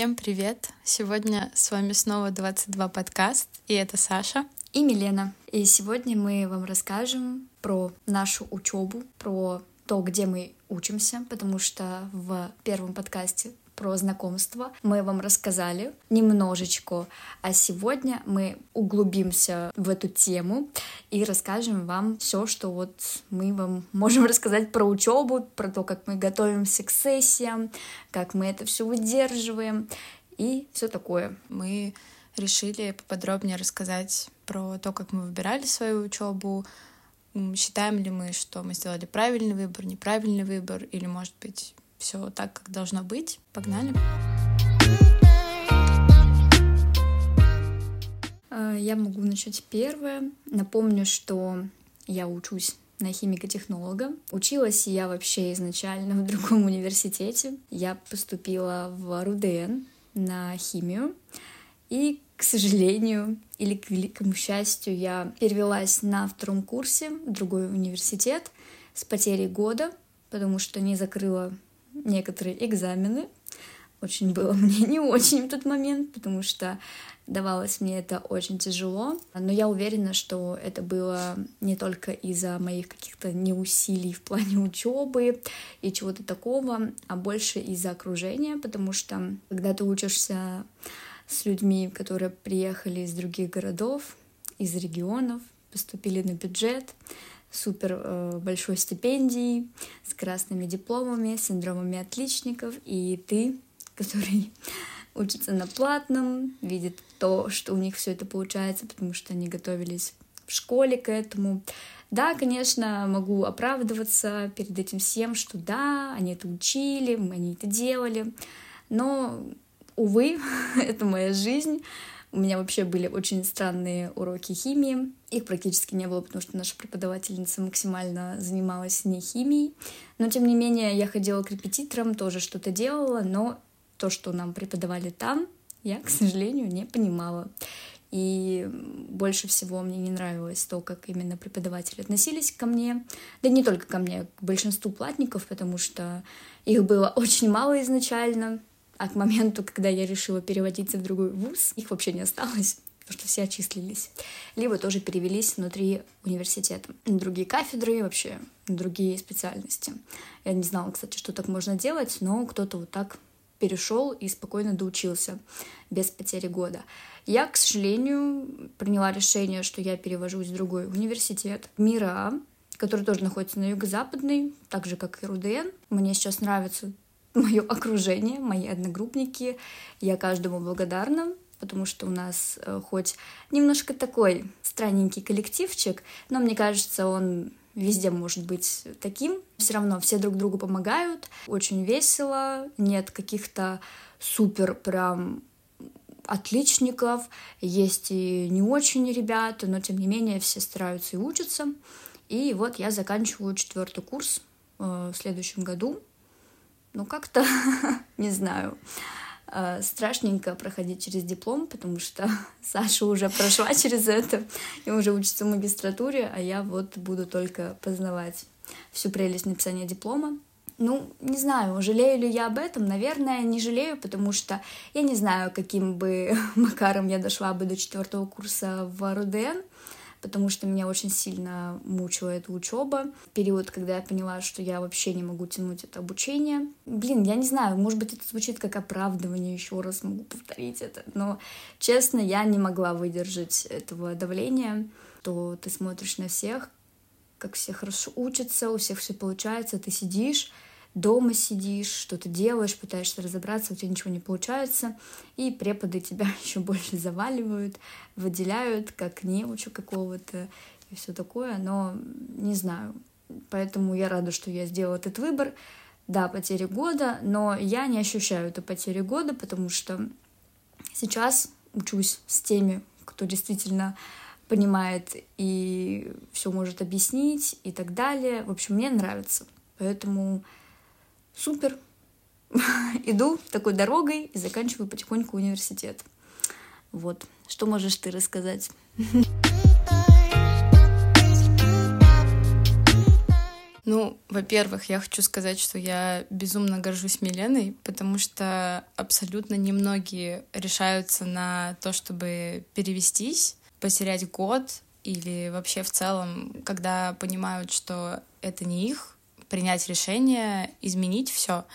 Всем привет! Сегодня с вами снова 22 подкаст, и это Саша и Милена. И сегодня мы вам расскажем про нашу учебу, про то, где мы учимся, потому что в первом подкасте про знакомство мы вам рассказали немножечко, а сегодня мы углубимся в эту тему и расскажем вам все, что вот мы вам можем рассказать про учебу, про то, как мы готовимся к сессиям, как мы это все выдерживаем и все такое. Мы решили поподробнее рассказать про то, как мы выбирали свою учебу, считаем ли мы, что мы сделали правильный выбор, неправильный выбор, или, может быть, все так, как должно быть. Погнали. А, я могу начать первое. Напомню, что я учусь на химико-технолога. Училась я вообще изначально в другом университете. Я поступила в РУДН на химию. И, к сожалению, или к великому счастью, я перевелась на втором курсе в другой университет с потерей года, потому что не закрыла некоторые экзамены. Очень было мне не очень в тот момент, потому что давалось мне это очень тяжело. Но я уверена, что это было не только из-за моих каких-то неусилий в плане учебы и чего-то такого, а больше из-за окружения, потому что когда ты учишься с людьми, которые приехали из других городов, из регионов, поступили на бюджет, супер э, большой стипендией, с красными дипломами, синдромами отличников, и ты, который учится на платном, видит то, что у них все это получается, потому что они готовились в школе к этому. Да, конечно, могу оправдываться перед этим всем, что да, они это учили, они это делали, но, увы, это моя жизнь, у меня вообще были очень странные уроки химии. Их практически не было, потому что наша преподавательница максимально занималась не химией. Но, тем не менее, я ходила к репетиторам, тоже что-то делала, но то, что нам преподавали там, я, к сожалению, не понимала. И больше всего мне не нравилось то, как именно преподаватели относились ко мне. Да не только ко мне, к большинству платников, потому что их было очень мало изначально. А к моменту, когда я решила переводиться в другой вуз, их вообще не осталось потому что все отчислились. Либо тоже перевелись внутри университета. На другие кафедры, вообще на другие специальности. Я не знала, кстати, что так можно делать, но кто-то вот так перешел и спокойно доучился без потери года. Я, к сожалению, приняла решение, что я перевожусь в другой университет, МИРА, который тоже находится на юго-западной, так же, как и РУДН. Мне сейчас нравится мое окружение, мои одногруппники. Я каждому благодарна, потому что у нас э, хоть немножко такой странненький коллективчик, но мне кажется, он везде может быть таким. Все равно все друг другу помогают, очень весело, нет каких-то супер прям отличников, есть и не очень ребята, но тем не менее все стараются и учатся. И вот я заканчиваю четвертый курс э, в следующем году ну как-то, не знаю, э, страшненько проходить через диплом, потому что Саша уже прошла через это и уже учится в магистратуре, а я вот буду только познавать всю прелесть написания диплома. Ну, не знаю, жалею ли я об этом. Наверное, не жалею, потому что я не знаю, каким бы макаром я дошла бы до четвертого курса в РУДН потому что меня очень сильно мучила эта учеба. Период, когда я поняла, что я вообще не могу тянуть это обучение. Блин, я не знаю, может быть, это звучит как оправдывание, еще раз могу повторить это, но, честно, я не могла выдержать этого давления, то ты смотришь на всех, как все хорошо учатся, у всех все получается, ты сидишь, дома сидишь, что-то делаешь, пытаешься разобраться, у тебя ничего не получается, и преподы тебя еще больше заваливают, выделяют как неучу какого-то и все такое, но не знаю. Поэтому я рада, что я сделала этот выбор. Да, потери года, но я не ощущаю эту потерю года, потому что сейчас учусь с теми, кто действительно понимает и все может объяснить и так далее. В общем, мне нравится. Поэтому супер, иду такой дорогой и заканчиваю потихоньку университет. Вот. Что можешь ты рассказать? Ну, во-первых, я хочу сказать, что я безумно горжусь Миленой, потому что абсолютно немногие решаются на то, чтобы перевестись, потерять год или вообще в целом, когда понимают, что это не их, принять решение, изменить все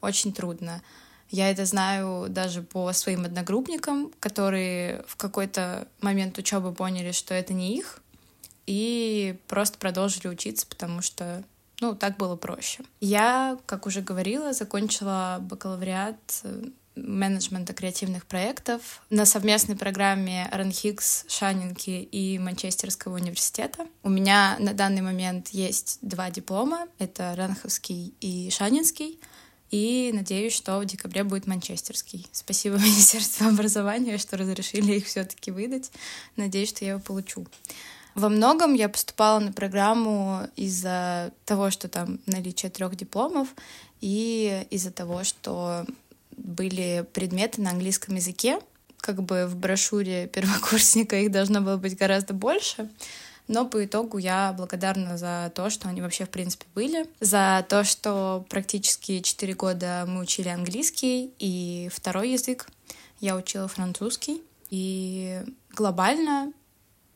очень трудно. Я это знаю даже по своим одногруппникам, которые в какой-то момент учебы поняли, что это не их, и просто продолжили учиться, потому что ну, так было проще. Я, как уже говорила, закончила бакалавриат э, менеджмента креативных проектов на совместной программе Ранхикс, Шанинки и Манчестерского университета. У меня на данный момент есть два диплома. Это Ранховский и Шанинский. И надеюсь, что в декабре будет манчестерский. Спасибо Министерству образования, что разрешили их все-таки выдать. Надеюсь, что я его получу. Во многом я поступала на программу из-за того, что там наличие трех дипломов, и из-за того, что были предметы на английском языке. Как бы в брошюре первокурсника их должно было быть гораздо больше. Но по итогу я благодарна за то, что они вообще в принципе были, за то, что практически четыре года мы учили английский и второй язык. Я учила французский. И глобально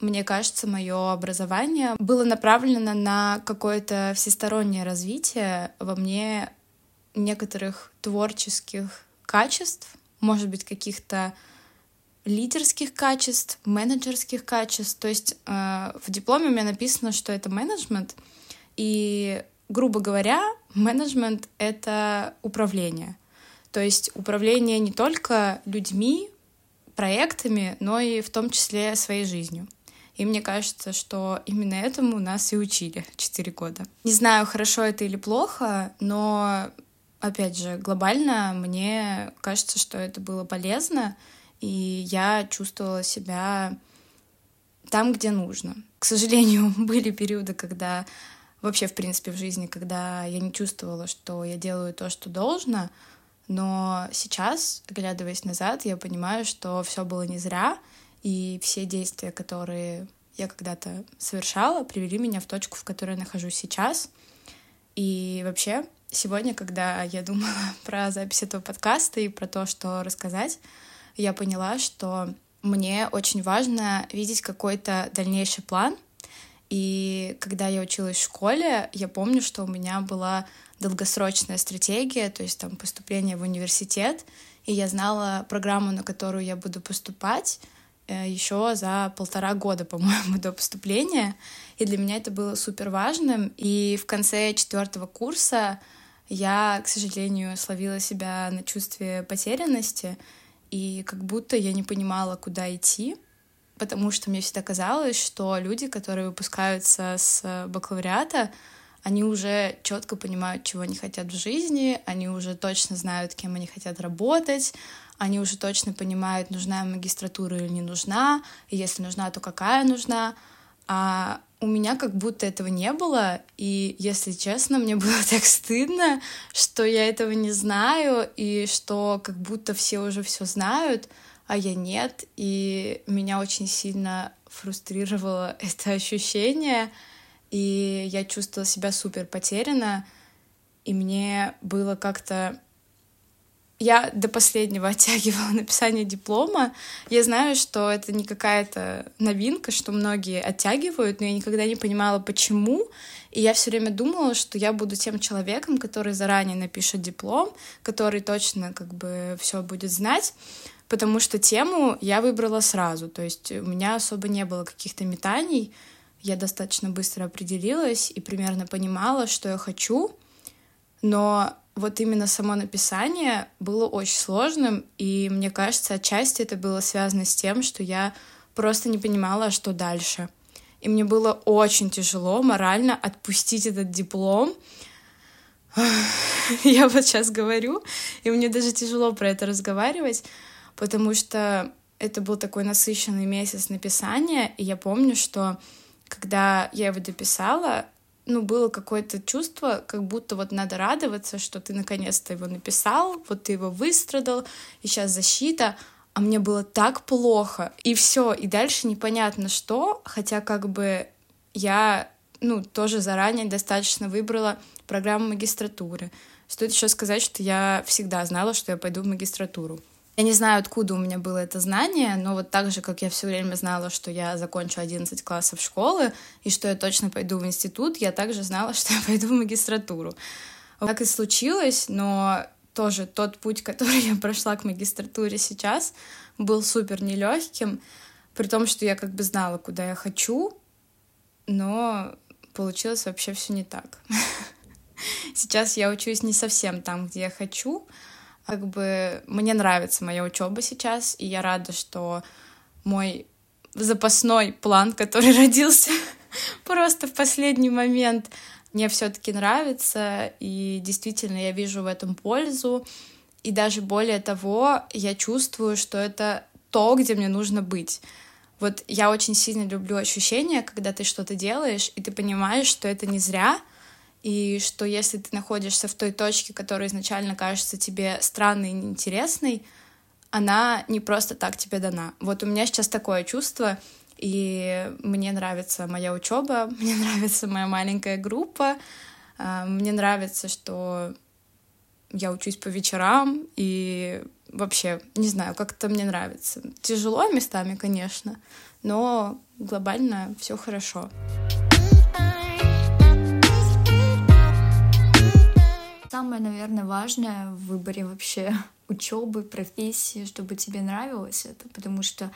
мне кажется, мое образование было направлено на какое-то всестороннее развитие во мне некоторых творческих качеств, может быть, каких-то лидерских качеств, менеджерских качеств. То есть э, в дипломе у меня написано, что это менеджмент, и, грубо говоря, менеджмент — это управление. То есть управление не только людьми, проектами, но и в том числе своей жизнью. И мне кажется, что именно этому нас и учили 4 года. Не знаю, хорошо это или плохо, но, опять же, глобально мне кажется, что это было полезно, и я чувствовала себя там, где нужно. К сожалению, были периоды, когда вообще, в принципе, в жизни, когда я не чувствовала, что я делаю то, что должно, но сейчас, оглядываясь назад, я понимаю, что все было не зря, и все действия, которые я когда-то совершала, привели меня в точку, в которой я нахожусь сейчас. И вообще, сегодня, когда я думала про запись этого подкаста и про то, что рассказать, я поняла, что мне очень важно видеть какой-то дальнейший план. И когда я училась в школе, я помню, что у меня была долгосрочная стратегия, то есть там поступление в университет, и я знала программу, на которую я буду поступать, еще за полтора года, по-моему, до поступления. И для меня это было супер важным. И в конце четвертого курса я, к сожалению, словила себя на чувстве потерянности, и как будто я не понимала, куда идти, потому что мне всегда казалось, что люди, которые выпускаются с бакалавриата, они уже четко понимают, чего они хотят в жизни, они уже точно знают, кем они хотят работать, они уже точно понимают, нужна магистратура или не нужна, и если нужна, то какая нужна. А у меня как будто этого не было, и, если честно, мне было так стыдно, что я этого не знаю, и что как будто все уже все знают, а я нет, и меня очень сильно фрустрировало это ощущение, и я чувствовала себя супер потеряна, и мне было как-то я до последнего оттягивала написание диплома. Я знаю, что это не какая-то новинка, что многие оттягивают, но я никогда не понимала, почему. И я все время думала, что я буду тем человеком, который заранее напишет диплом, который точно как бы все будет знать, потому что тему я выбрала сразу. То есть у меня особо не было каких-то метаний. Я достаточно быстро определилась и примерно понимала, что я хочу, но вот именно само написание было очень сложным, и мне кажется, отчасти это было связано с тем, что я просто не понимала, что дальше. И мне было очень тяжело морально отпустить этот диплом. Я вот сейчас говорю, и мне даже тяжело про это разговаривать, потому что это был такой насыщенный месяц написания, и я помню, что когда я его дописала, ну, было какое-то чувство, как будто вот надо радоваться, что ты наконец-то его написал, вот ты его выстрадал, и сейчас защита, а мне было так плохо, и все, и дальше непонятно что, хотя как бы я ну, тоже заранее достаточно выбрала программу магистратуры. Стоит еще сказать, что я всегда знала, что я пойду в магистратуру. Я не знаю, откуда у меня было это знание, но вот так же, как я все время знала, что я закончу 11 классов школы и что я точно пойду в институт, я также знала, что я пойду в магистратуру. Так и случилось, но тоже тот путь, который я прошла к магистратуре сейчас, был супер нелегким, при том, что я как бы знала, куда я хочу, но получилось вообще все не так. Сейчас я учусь не совсем там, где я хочу, как бы мне нравится моя учеба сейчас, и я рада, что мой запасной план, который родился просто в последний момент, мне все-таки нравится, и действительно я вижу в этом пользу. И даже более того, я чувствую, что это то, где мне нужно быть. Вот я очень сильно люблю ощущение, когда ты что-то делаешь, и ты понимаешь, что это не зря, и что если ты находишься в той точке, которая изначально кажется тебе странной и неинтересной, она не просто так тебе дана. Вот у меня сейчас такое чувство, и мне нравится моя учеба, мне нравится моя маленькая группа, а, мне нравится, что я учусь по вечерам, и вообще, не знаю, как-то мне нравится. Тяжело местами, конечно, но глобально все хорошо. Самое, наверное, важное в выборе вообще учебы, профессии, чтобы тебе нравилось это, потому что,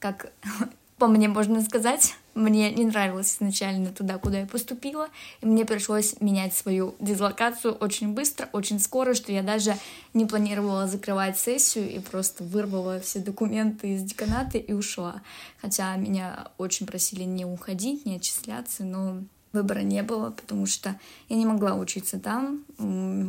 как по мне можно сказать, мне не нравилось изначально туда, куда я поступила, и мне пришлось менять свою дислокацию очень быстро, очень скоро, что я даже не планировала закрывать сессию и просто вырвала все документы из деканата и ушла. Хотя меня очень просили не уходить, не отчисляться, но выбора не было, потому что я не могла учиться там.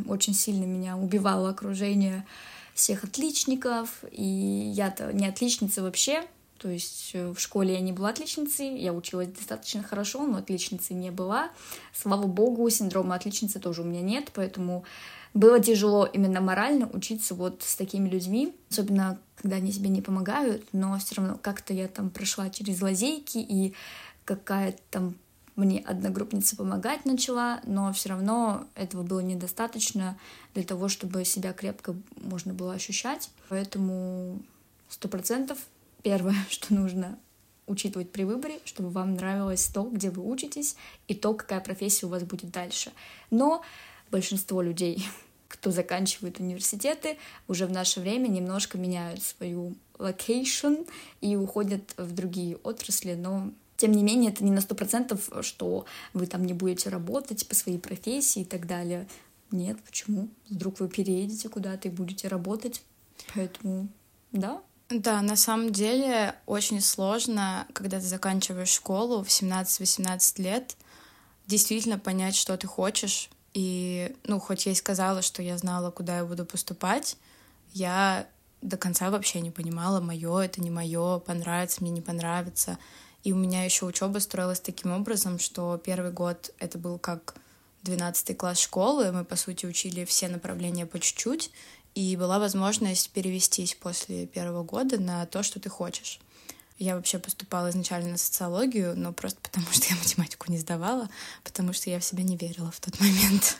Очень сильно меня убивало окружение всех отличников, и я-то не отличница вообще, то есть э, в школе я не была отличницей, я училась достаточно хорошо, но отличницей не была. Слава богу, синдрома отличницы тоже у меня нет, поэтому было тяжело именно морально учиться вот с такими людьми, особенно когда они себе не помогают, но все равно как-то я там прошла через лазейки, и какая-то там мне одногруппница помогать начала, но все равно этого было недостаточно для того, чтобы себя крепко можно было ощущать. Поэтому сто процентов первое, что нужно учитывать при выборе, чтобы вам нравилось то, где вы учитесь, и то, какая профессия у вас будет дальше. Но большинство людей, кто заканчивает университеты, уже в наше время немножко меняют свою location и уходят в другие отрасли, но тем не менее, это не на сто процентов, что вы там не будете работать по своей профессии и так далее. Нет, почему? Вдруг вы переедете куда-то и будете работать. Поэтому, да. Да, на самом деле очень сложно, когда ты заканчиваешь школу в 17-18 лет, действительно понять, что ты хочешь. И, ну, хоть я и сказала, что я знала, куда я буду поступать, я до конца вообще не понимала, мое это не мое, понравится мне, не понравится. И у меня еще учеба строилась таким образом, что первый год это был как 12 класс школы, мы, по сути, учили все направления по чуть-чуть, и была возможность перевестись после первого года на то, что ты хочешь. Я вообще поступала изначально на социологию, но просто потому, что я математику не сдавала, потому что я в себя не верила в тот момент.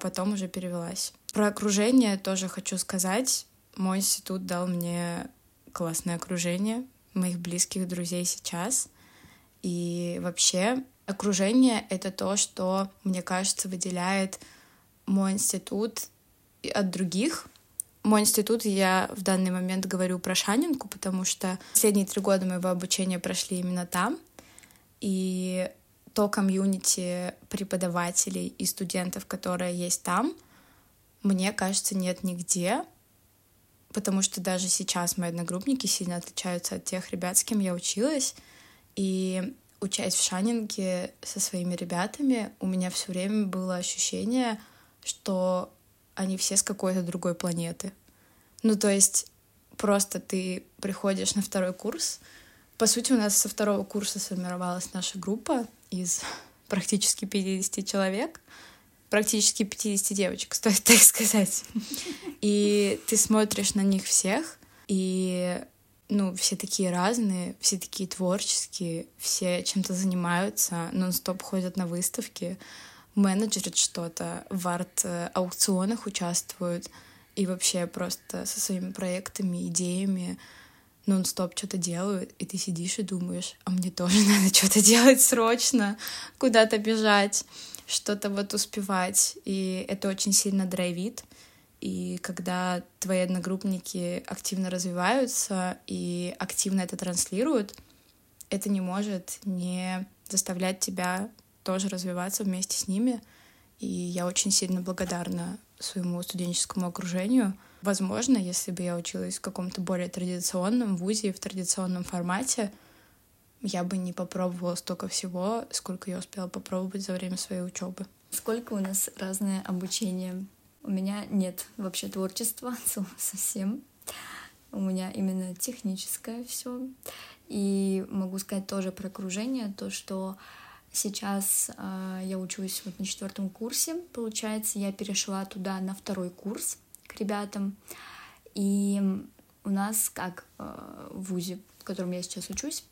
Потом уже перевелась. Про окружение тоже хочу сказать. Мой институт дал мне классное окружение, моих близких друзей сейчас. И вообще окружение — это то, что, мне кажется, выделяет мой институт от других. Мой институт, я в данный момент говорю про Шанинку, потому что последние три года моего обучения прошли именно там. И то комьюнити преподавателей и студентов, которые есть там, мне кажется, нет нигде потому что даже сейчас мои одногруппники сильно отличаются от тех ребят, с кем я училась. И учась в Шанинге со своими ребятами, у меня все время было ощущение, что они все с какой-то другой планеты. Ну, то есть просто ты приходишь на второй курс. По сути, у нас со второго курса сформировалась наша группа из практически 50 человек — практически 50 девочек, стоит так сказать. И ты смотришь на них всех, и ну, все такие разные, все такие творческие, все чем-то занимаются, нон-стоп ходят на выставки, менеджерят что-то, в арт-аукционах участвуют и вообще просто со своими проектами, идеями нон-стоп что-то делают, и ты сидишь и думаешь, а мне тоже надо что-то делать срочно, куда-то бежать, что-то вот успевать. И это очень сильно драйвит. И когда твои одногруппники активно развиваются и активно это транслируют, это не может не заставлять тебя тоже развиваться вместе с ними. И я очень сильно благодарна своему студенческому окружению. Возможно, если бы я училась в каком-то более традиционном вузе, в традиционном формате, я бы не попробовала столько всего, сколько я успела попробовать за время своей учебы. Сколько у нас разное обучение? У меня нет вообще творчества совсем. У меня именно техническое все. И могу сказать тоже про окружение, то, что сейчас э, я учусь вот на четвертом курсе, получается, я перешла туда на второй курс к ребятам. И у нас, как э, в ВУЗе, в котором я сейчас учусь,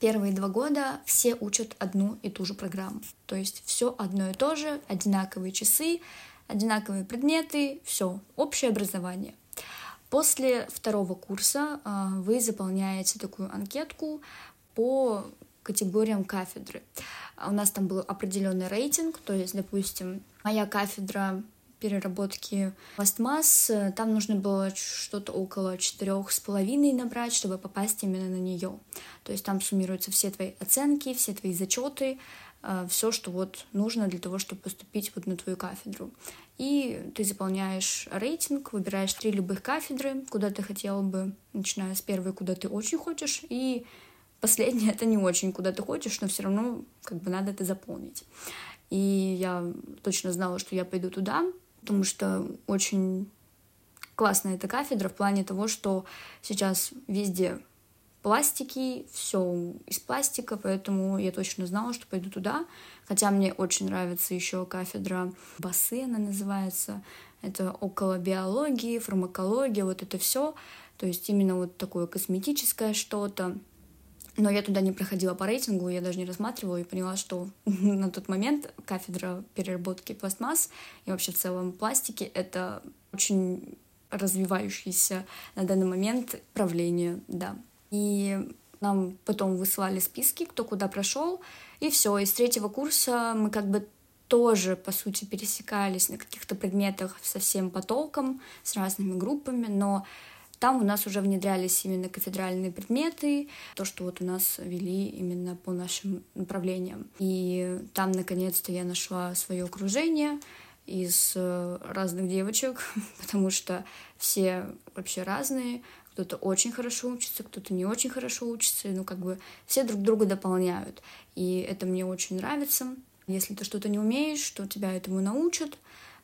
первые два года все учат одну и ту же программу. То есть все одно и то же, одинаковые часы, одинаковые предметы, все, общее образование. После второго курса а, вы заполняете такую анкетку по категориям кафедры. У нас там был определенный рейтинг, то есть, допустим, моя кафедра переработки пластмасс, там нужно было что-то около четырех с половиной набрать, чтобы попасть именно на нее. То есть там суммируются все твои оценки, все твои зачеты, Э, все, что вот нужно для того, чтобы поступить вот на твою кафедру. И ты заполняешь рейтинг, выбираешь три любых кафедры, куда ты хотела бы, начиная с первой, куда ты очень хочешь, и последняя это не очень, куда ты хочешь, но все равно как бы надо это заполнить. И я точно знала, что я пойду туда, потому что очень классная эта кафедра в плане того, что сейчас везде пластики, все из пластика, поэтому я точно знала, что пойду туда. Хотя мне очень нравится еще кафедра басы, она называется. Это около биологии, фармакология, вот это все. То есть именно вот такое косметическое что-то. Но я туда не проходила по рейтингу, я даже не рассматривала и поняла, что на тот момент кафедра переработки пластмасс и вообще в целом пластики — это очень развивающееся на данный момент правление, да. И нам потом высылали списки, кто куда прошел, и все. Из третьего курса мы как бы тоже, по сути, пересекались на каких-то предметах со всем потоком, с разными группами, но там у нас уже внедрялись именно кафедральные предметы, то, что вот у нас вели именно по нашим направлениям. И там, наконец-то, я нашла свое окружение из э, разных девочек, потому что все вообще разные, кто-то очень хорошо учится, кто-то не очень хорошо учится, ну, как бы все друг друга дополняют, и это мне очень нравится. Если ты что-то не умеешь, то тебя этому научат,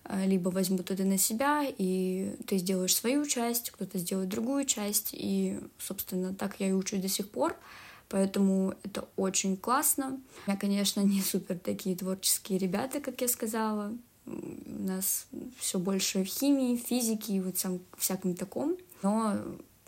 либо возьмут это на себя, и ты сделаешь свою часть, кто-то сделает другую часть, и, собственно, так я и учусь до сих пор, поэтому это очень классно. Меня, конечно, не супер такие творческие ребята, как я сказала, у нас все больше в химии, физике и вот всяком, всяком таком, но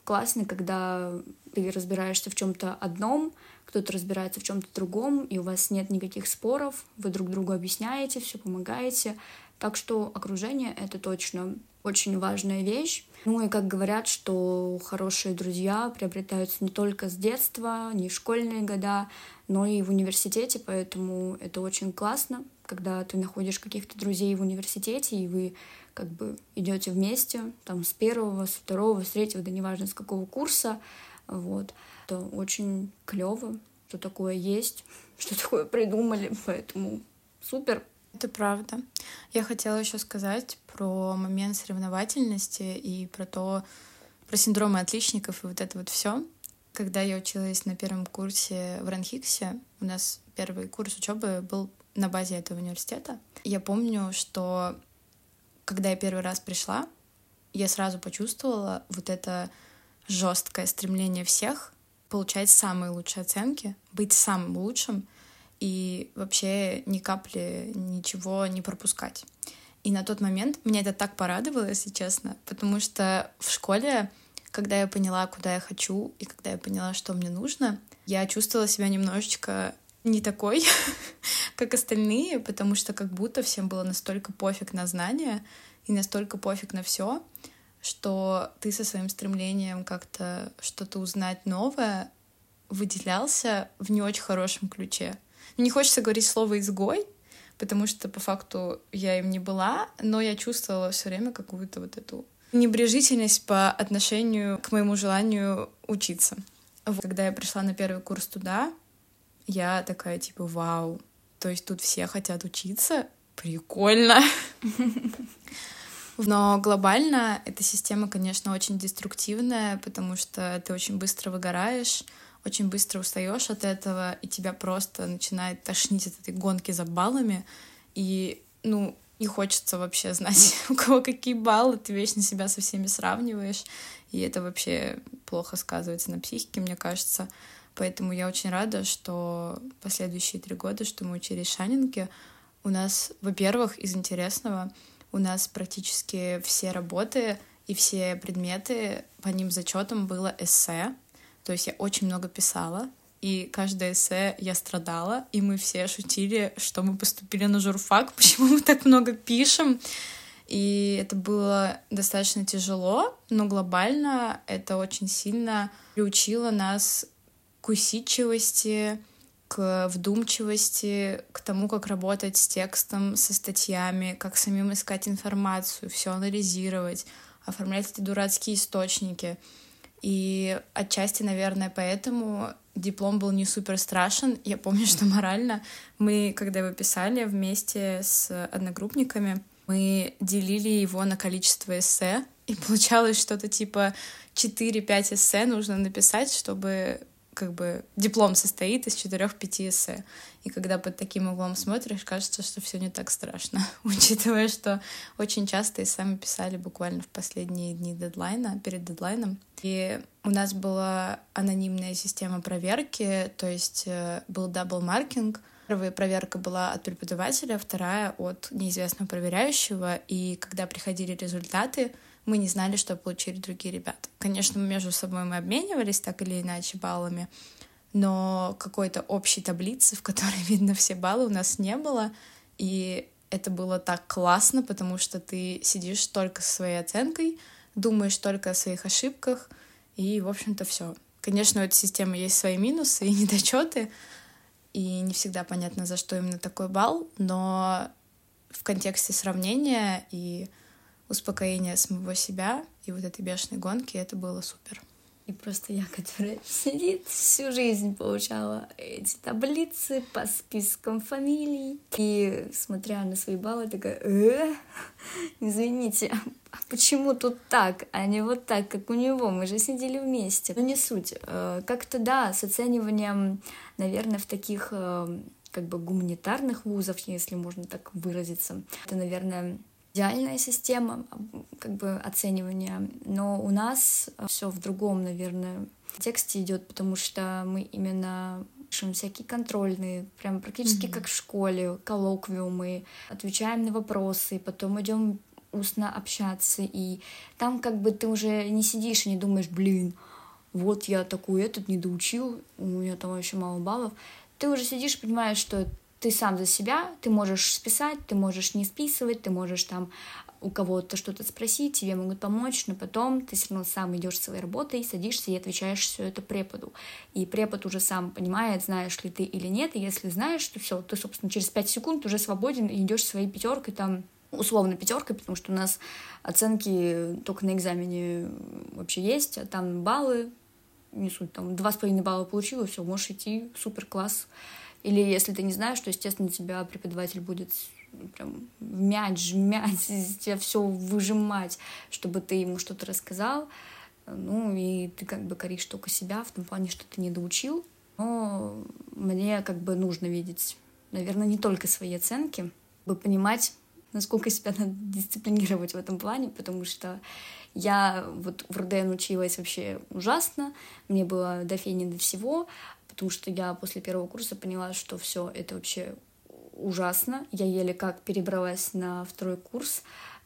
классно, когда ты разбираешься в чем-то одном, кто-то разбирается в чем-то другом, и у вас нет никаких споров, вы друг другу объясняете, все помогаете. Так что окружение — это точно очень важная вещь. Ну и как говорят, что хорошие друзья приобретаются не только с детства, не школьные года, но и в университете, поэтому это очень классно, когда ты находишь каких-то друзей в университете, и вы как бы идете вместе, там, с первого, с второго, с третьего, да неважно, с какого курса, вот. Это очень клево, что такое есть, что такое придумали, поэтому супер. Это правда. Я хотела еще сказать про момент соревновательности и про то, про синдромы отличников и вот это вот все. Когда я училась на первом курсе в Ранхиксе, у нас первый курс учебы был на базе этого университета. Я помню, что когда я первый раз пришла, я сразу почувствовала вот это жесткое стремление всех получать самые лучшие оценки, быть самым лучшим и вообще ни капли ничего не пропускать. И на тот момент меня это так порадовало, если честно, потому что в школе когда я поняла, куда я хочу, и когда я поняла, что мне нужно, я чувствовала себя немножечко не такой, как остальные, потому что как будто всем было настолько пофиг на знания и настолько пофиг на все, что ты со своим стремлением как-то что-то узнать новое выделялся в не очень хорошем ключе. Не хочется говорить слово «изгой», потому что по факту я им не была, но я чувствовала все время какую-то вот эту небрежительность по отношению к моему желанию учиться. Когда я пришла на первый курс туда, я такая типа вау, то есть тут все хотят учиться, прикольно. Но глобально эта система, конечно, очень деструктивная, потому что ты очень быстро выгораешь, очень быстро устаешь от этого, и тебя просто начинает тошнить от этой гонки за баллами. И, ну, не хочется вообще знать, у кого какие баллы, ты вечно себя со всеми сравниваешь, и это вообще плохо сказывается на психике, мне кажется. Поэтому я очень рада, что последующие три года, что мы учились Шанинке, у нас, во-первых, из интересного, у нас практически все работы и все предметы по ним зачетам было эссе. То есть я очень много писала, и каждое эссе я страдала, и мы все шутили, что мы поступили на журфак, почему мы так много пишем. И это было достаточно тяжело, но глобально это очень сильно приучило нас к усидчивости, к вдумчивости, к тому, как работать с текстом, со статьями, как самим искать информацию, все анализировать, оформлять эти дурацкие источники. И отчасти, наверное, поэтому диплом был не супер страшен. Я помню, что морально мы, когда его писали вместе с одногруппниками, мы делили его на количество эссе, и получалось что-то типа 4-5 эссе нужно написать, чтобы как бы диплом состоит из четырех-пяти эссе. И когда под таким углом смотришь, кажется, что все не так страшно, учитывая, что очень часто и сами писали буквально в последние дни дедлайна, перед дедлайном. И у нас была анонимная система проверки, то есть э, был double marking. Первая проверка была от преподавателя, вторая от неизвестного проверяющего. И когда приходили результаты, мы не знали, что получили другие ребята. Конечно, между собой мы обменивались так или иначе баллами, но какой-то общей таблицы, в которой видно все баллы, у нас не было. И это было так классно, потому что ты сидишь только со своей оценкой, думаешь только о своих ошибках, и, в общем-то, все. Конечно, у этой системы есть свои минусы и недочеты, и не всегда понятно, за что именно такой балл, но в контексте сравнения и успокоение самого себя и вот этой бешеной гонки, это было супер. И просто я, которая сидит всю жизнь, получала эти таблицы по спискам фамилий. И смотря на свои баллы, такая, э, извините, а почему тут так, а не вот так, как у него? Мы же сидели вместе. Но не суть. Э, как-то, да, с оцениванием, наверное, в таких э, как бы гуманитарных вузов, если можно так выразиться, это, наверное, идеальная система как бы оценивания, но у нас все в другом, наверное, тексте идет, потому что мы именно пишем всякие контрольные, прям практически mm-hmm. как в школе, коллоквиумы, отвечаем на вопросы, потом идем устно общаться, и там как бы ты уже не сидишь и не думаешь, блин, вот я такой этот не доучил, у меня там вообще мало баллов. Ты уже сидишь и понимаешь, что ты сам за себя, ты можешь списать, ты можешь не списывать, ты можешь там у кого-то что-то спросить, тебе могут помочь, но потом ты все равно сам идешь своей работой, садишься и отвечаешь все это преподу. И препод уже сам понимает, знаешь ли ты или нет, и если знаешь, то все, ты, собственно, через 5 секунд уже свободен и идешь своей пятеркой там условно пятеркой, потому что у нас оценки только на экзамене вообще есть, а там баллы, не суть, там два с половиной балла получила, все, можешь идти, супер класс. Или если ты не знаешь, то, естественно, тебя преподаватель будет прям мять, жмять, из тебя все выжимать, чтобы ты ему что-то рассказал. Ну, и ты как бы коришь только себя в том плане, что ты не доучил. Но мне как бы нужно видеть, наверное, не только свои оценки, чтобы понимать, насколько себя надо дисциплинировать в этом плане, потому что я вот в РДН училась вообще ужасно, мне было до фени до всего, потому что я после первого курса поняла, что все это вообще ужасно. Я еле как перебралась на второй курс.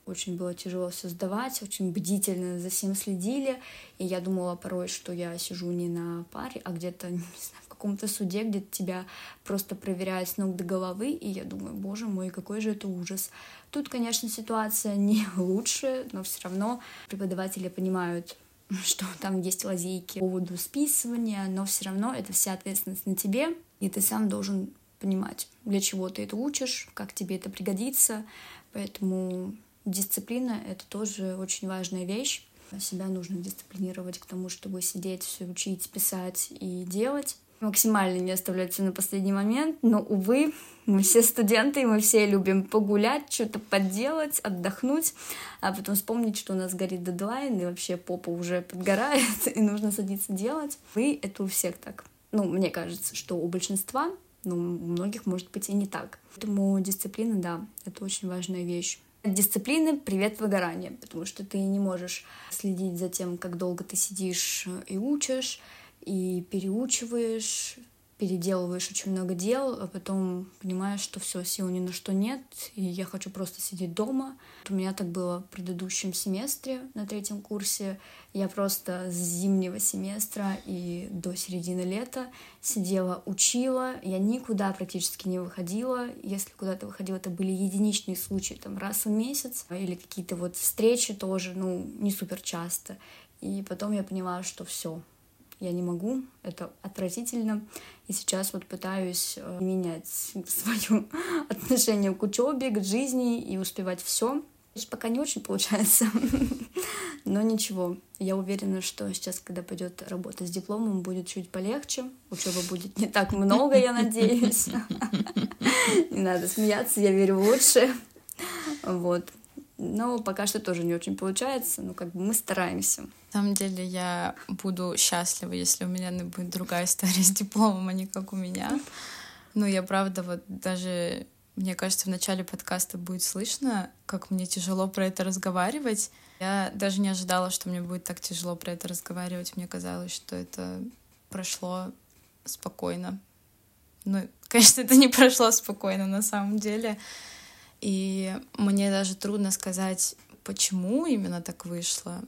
очень было тяжело создавать, очень бдительно за всем следили, и я думала порой, что я сижу не на паре, а где-то, не знаю, в каком-то суде, где тебя просто проверяют с ног до головы, и я думаю, боже мой, какой же это ужас. Тут, конечно, ситуация не лучше, но все равно преподаватели понимают, что там есть лазейки по поводу списывания, но все равно это вся ответственность на тебе, и ты сам должен понимать, для чего ты это учишь, как тебе это пригодится. Поэтому дисциплина — это тоже очень важная вещь. Себя нужно дисциплинировать к тому, чтобы сидеть, все учить, писать и делать. Максимально не оставлять все на последний момент, но, увы, мы все студенты, и мы все любим погулять, что-то подделать, отдохнуть, а потом вспомнить, что у нас горит дедлайн, и вообще попа уже подгорает, и нужно садиться делать. И это у всех так. Ну, мне кажется, что у большинства но у многих может быть и не так. Поэтому дисциплина, да, это очень важная вещь. Дисциплины — привет выгорание, потому что ты не можешь следить за тем, как долго ты сидишь и учишь, и переучиваешь, переделываешь очень много дел, а потом понимаешь, что все, сил ни на что нет, и я хочу просто сидеть дома. У меня так было в предыдущем семестре на третьем курсе. Я просто с зимнего семестра и до середины лета сидела, учила. Я никуда практически не выходила. Если куда-то выходила, это были единичные случаи, там раз в месяц, или какие-то вот встречи тоже, ну, не супер часто. И потом я поняла, что все, я не могу, это отвратительно. И сейчас вот пытаюсь э, менять свое отношение к учебе, к жизни и успевать все. Пока не очень получается, но ничего. Я уверена, что сейчас, когда пойдет работа с дипломом, будет чуть полегче. Учебы будет не так много, я надеюсь. Не надо смеяться, я верю в лучшее. Вот. Но пока что тоже не очень получается, но как бы мы стараемся. На самом деле я буду счастлива, если у меня будет другая история с дипломом, а не как у меня. Но я правда вот даже, мне кажется, в начале подкаста будет слышно, как мне тяжело про это разговаривать. Я даже не ожидала, что мне будет так тяжело про это разговаривать. Мне казалось, что это прошло спокойно. Ну, конечно, это не прошло спокойно на самом деле. И мне даже трудно сказать, почему именно так вышло,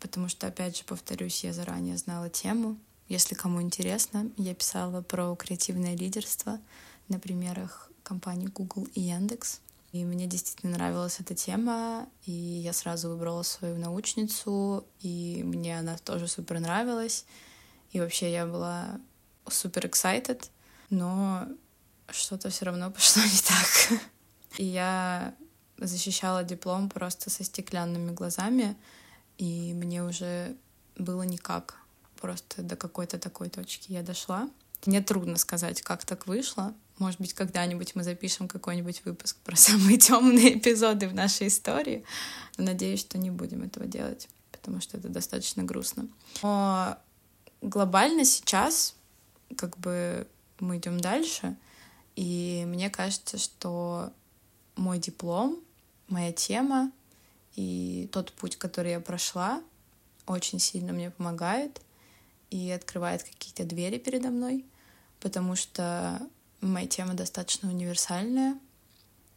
потому что, опять же, повторюсь, я заранее знала тему. Если кому интересно, я писала про креативное лидерство на примерах компаний Google и Яндекс. И мне действительно нравилась эта тема, и я сразу выбрала свою научницу, и мне она тоже супер нравилась. И вообще я была супер excited, но что-то все равно пошло не так. И я защищала диплом просто со стеклянными глазами, и мне уже было никак. Просто до какой-то такой точки я дошла. Мне трудно сказать, как так вышло. Может быть, когда-нибудь мы запишем какой-нибудь выпуск про самые темные эпизоды в нашей истории. Но надеюсь, что не будем этого делать, потому что это достаточно грустно. Но глобально сейчас, как бы мы идем дальше, и мне кажется, что мой диплом, моя тема и тот путь, который я прошла, очень сильно мне помогает и открывает какие-то двери передо мной, потому что моя тема достаточно универсальная.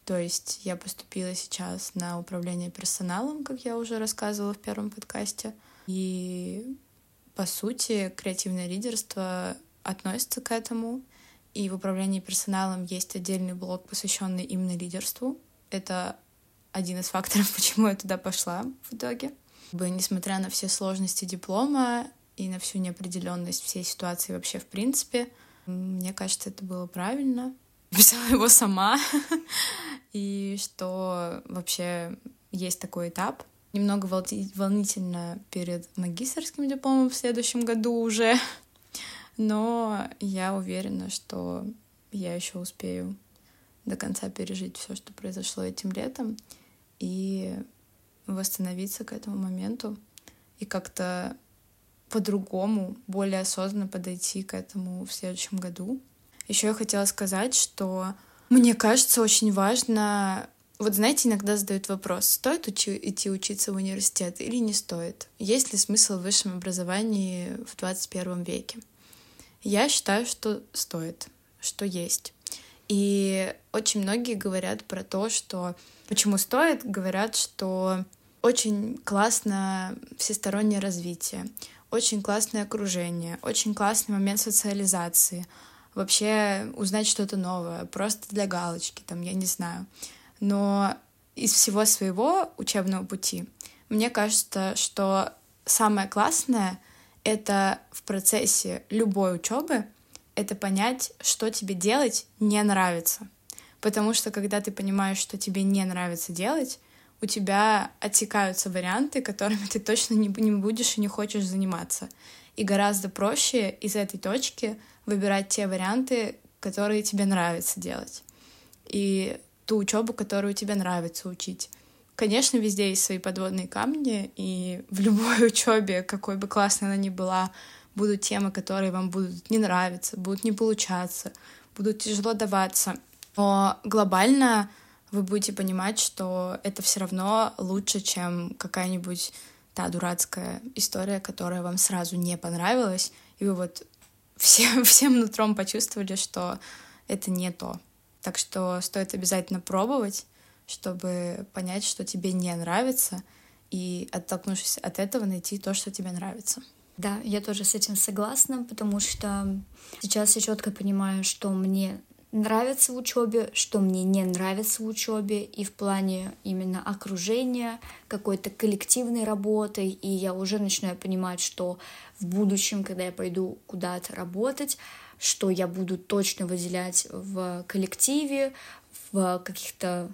То есть я поступила сейчас на управление персоналом, как я уже рассказывала в первом подкасте. И, по сути, креативное лидерство относится к этому. И в управлении персоналом есть отдельный блок, посвященный именно лидерству. Это один из факторов, почему я туда пошла в итоге. Несмотря на все сложности диплома и на всю неопределенность всей ситуации вообще в принципе, мне кажется, это было правильно. Писала его сама. и что вообще есть такой этап. Немного волнительно перед магистрским дипломом в следующем году уже. Но я уверена, что я еще успею до конца пережить все, что произошло этим летом, и восстановиться к этому моменту и как-то по-другому, более осознанно подойти к этому в следующем году. Еще я хотела сказать, что мне кажется очень важно вот знаете, иногда задают вопрос, стоит учи, идти учиться в университет или не стоит? Есть ли смысл в высшем образовании в 21 веке? Я считаю, что стоит, что есть. И очень многие говорят про то, что почему стоит, говорят, что очень классно всестороннее развитие, очень классное окружение, очень классный момент социализации, вообще узнать что-то новое, просто для галочки, там, я не знаю. Но из всего своего учебного пути мне кажется, что самое классное — это в процессе любой учебы это понять, что тебе делать не нравится. Потому что когда ты понимаешь, что тебе не нравится делать, у тебя отсекаются варианты, которыми ты точно не, не будешь и не хочешь заниматься. И гораздо проще из этой точки выбирать те варианты, которые тебе нравится делать. И ту учебу, которую тебе нравится учить. Конечно, везде есть свои подводные камни, и в любой учебе, какой бы классной она ни была, будут темы, которые вам будут не нравиться, будут не получаться, будут тяжело даваться. Но глобально вы будете понимать, что это все равно лучше, чем какая-нибудь та дурацкая история, которая вам сразу не понравилась, и вы вот всем, всем нутром почувствовали, что это не то. Так что стоит обязательно пробовать, чтобы понять, что тебе не нравится, и оттолкнувшись от этого, найти то, что тебе нравится. Да, я тоже с этим согласна, потому что сейчас я четко понимаю, что мне нравится в учебе, что мне не нравится в учебе, и в плане именно окружения, какой-то коллективной работы, и я уже начинаю понимать, что в будущем, когда я пойду куда-то работать, что я буду точно выделять в коллективе, в каких-то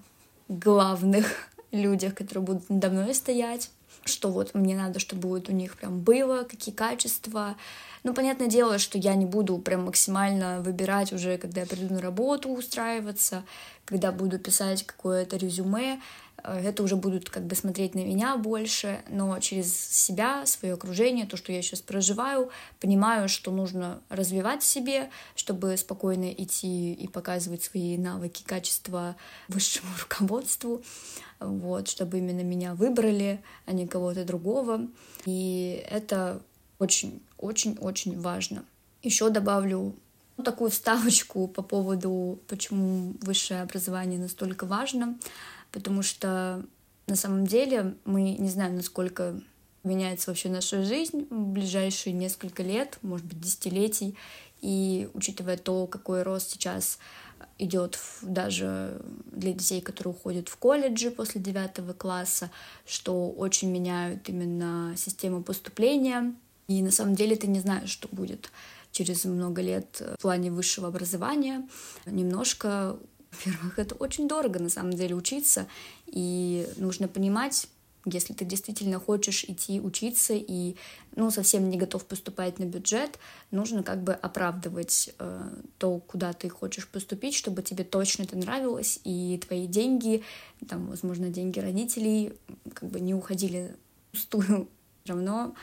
главных людях, которые будут надо мной стоять, что вот мне надо, чтобы вот у них прям было, какие качества, ну, понятное дело, что я не буду прям максимально выбирать уже, когда я приду на работу устраиваться, когда буду писать какое-то резюме, это уже будут как бы смотреть на меня больше, но через себя, свое окружение, то, что я сейчас проживаю, понимаю, что нужно развивать себе, чтобы спокойно идти и показывать свои навыки, качества высшему руководству, вот, чтобы именно меня выбрали, а не кого-то другого. И это очень-очень-очень важно. Еще добавлю такую вставочку по поводу, почему высшее образование настолько важно, потому что на самом деле мы не знаем, насколько меняется вообще наша жизнь в ближайшие несколько лет, может быть, десятилетий, и учитывая то, какой рост сейчас идет даже для детей, которые уходят в колледжи после девятого класса, что очень меняют именно систему поступления и на самом деле ты не знаешь, что будет через много лет в плане высшего образования. Немножко, во-первых, это очень дорого на самом деле учиться, и нужно понимать, если ты действительно хочешь идти учиться и ну, совсем не готов поступать на бюджет, нужно как бы оправдывать э, то, куда ты хочешь поступить, чтобы тебе точно это нравилось, и твои деньги, там, возможно, деньги родителей как бы не уходили пустую. Все равно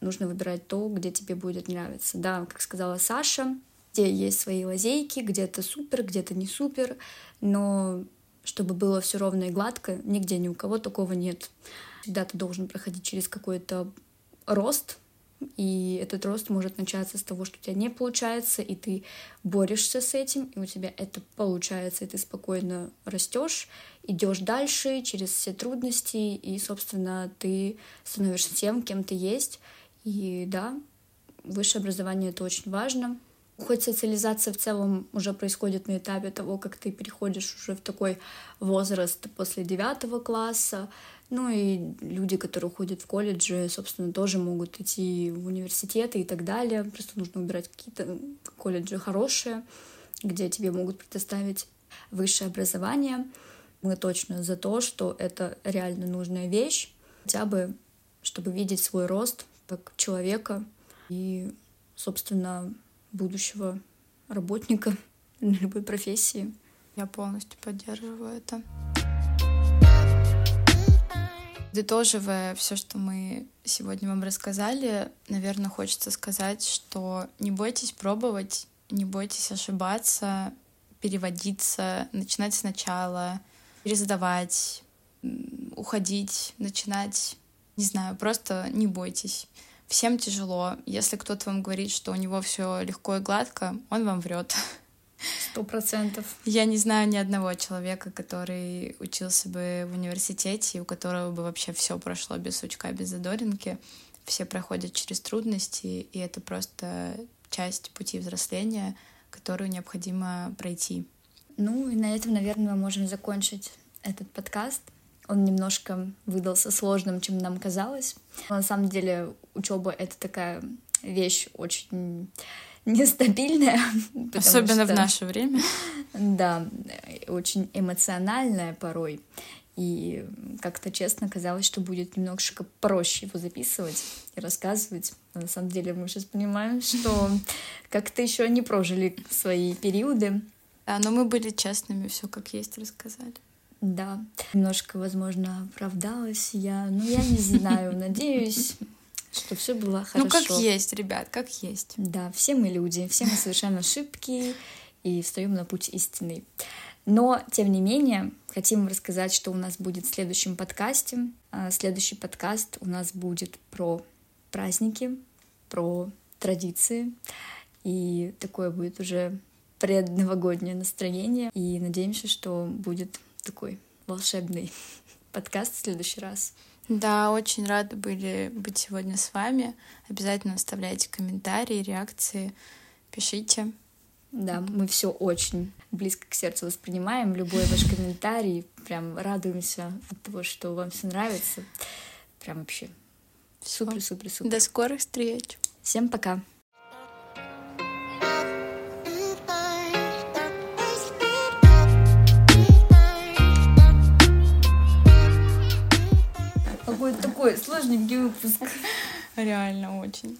нужно выбирать то, где тебе будет нравиться. Да, как сказала Саша, где есть свои лазейки, где-то супер, где-то не супер, но чтобы было все ровно и гладко, нигде ни у кого такого нет. Всегда ты должен проходить через какой-то рост, и этот рост может начаться с того, что у тебя не получается, и ты борешься с этим, и у тебя это получается, и ты спокойно растешь, идешь дальше через все трудности, и, собственно, ты становишься тем, кем ты есть. И да, высшее образование это очень важно. Хоть социализация в целом уже происходит на этапе того, как ты переходишь уже в такой возраст после девятого класса, ну и люди, которые ходят в колледжи, собственно, тоже могут идти в университеты и так далее. Просто нужно выбирать какие-то колледжи хорошие, где тебе могут предоставить высшее образование. Мы точно за то, что это реально нужная вещь, хотя бы чтобы видеть свой рост как человека и, собственно, будущего работника любой профессии. Я полностью поддерживаю это. Подытоживая все, что мы сегодня вам рассказали, наверное, хочется сказать, что не бойтесь пробовать, не бойтесь ошибаться, переводиться, начинать сначала, пересдавать, уходить, начинать не знаю, просто не бойтесь. Всем тяжело. Если кто-то вам говорит, что у него все легко и гладко, он вам врет. Сто процентов. Я не знаю ни одного человека, который учился бы в университете, и у которого бы вообще все прошло без сучка, без задоринки. Все проходят через трудности, и это просто часть пути взросления, которую необходимо пройти. Ну и на этом, наверное, мы можем закончить этот подкаст. Он немножко выдался сложным, чем нам казалось. Но на самом деле учеба это такая вещь очень нестабильная. Особенно что, в наше время. Да, очень эмоциональная порой. И как-то честно казалось, что будет немножко проще его записывать и рассказывать. Но на самом деле мы сейчас понимаем, что как-то еще не прожили свои периоды. Да, но мы были честными, все как есть рассказали. Да, немножко, возможно, оправдалась я, но я не знаю, надеюсь, что все было хорошо. Ну, как есть, ребят, как есть. Да, все мы люди, все мы совершаем ошибки и встаем на путь истины. Но, тем не менее, хотим рассказать, что у нас будет в следующем подкасте. А, следующий подкаст у нас будет про праздники, про традиции. И такое будет уже предновогоднее настроение. И надеемся, что будет такой волшебный подкаст в следующий раз. Да, очень рады были быть сегодня с вами. Обязательно оставляйте комментарии, реакции, пишите. Да, мы все очень близко к сердцу воспринимаем. Любой ваш комментарий, прям радуемся от того, что вам все нравится. Прям вообще супер, супер, супер. До скорых встреч. Всем пока. Какой-то такой сложненький выпуск. Реально очень.